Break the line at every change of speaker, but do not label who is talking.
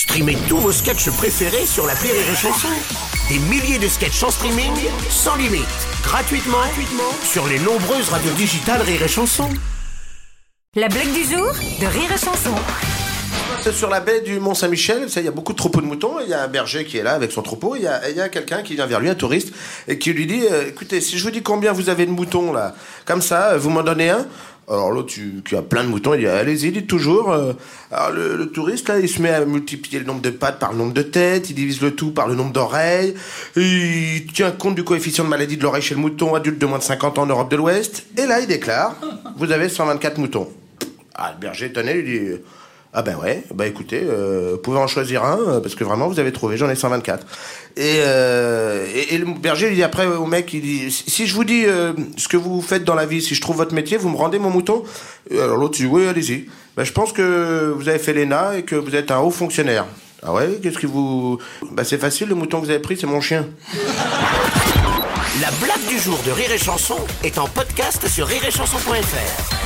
Streamez tous vos sketchs préférés sur la Rire et Chanson. Des milliers de sketchs en streaming, sans limite, gratuitement, gratuitement sur les nombreuses radios digitales Rire et Chanson.
La blague du jour de Rire et Chanson.
Sur la baie du Mont-Saint-Michel, il y a beaucoup de troupeaux de moutons. Il y a un berger qui est là avec son troupeau. Il y a, il y a quelqu'un qui vient vers lui, un touriste, et qui lui dit euh, Écoutez, si je vous dis combien vous avez de moutons là, comme ça, vous m'en donnez un alors l'autre, qui a plein de moutons, il dit allez-y, dites toujours. Euh. Le, touriste là, il se met à multiplier le nombre de pattes par le nombre de têtes, il divise le tout par le nombre d'oreilles, il tient compte du coefficient de maladie de l'oreille chez le mouton adulte de moins de 50 ans en Europe de l'Ouest, et là il déclare vous avez 124 moutons. Ah le berger étonné lui dit ah ben ouais, bah écoutez, euh, vous pouvez en choisir un, euh, parce que vraiment vous avez trouvé, j'en ai 124. Et, euh, et, le berger il dit après au mec, il dit, si je vous dis ce que vous faites dans la vie, si je trouve votre métier, vous me rendez mon mouton? Alors l'autre dit, oui, allez-y. Ben, je pense que vous avez fait l'ENA et que vous êtes un haut fonctionnaire. Ah ouais, qu'est-ce que vous... Bah c'est facile, le mouton que vous avez pris, c'est mon chien.
La blague du jour de Rire et Chanson est en podcast sur rireetchanson.fr.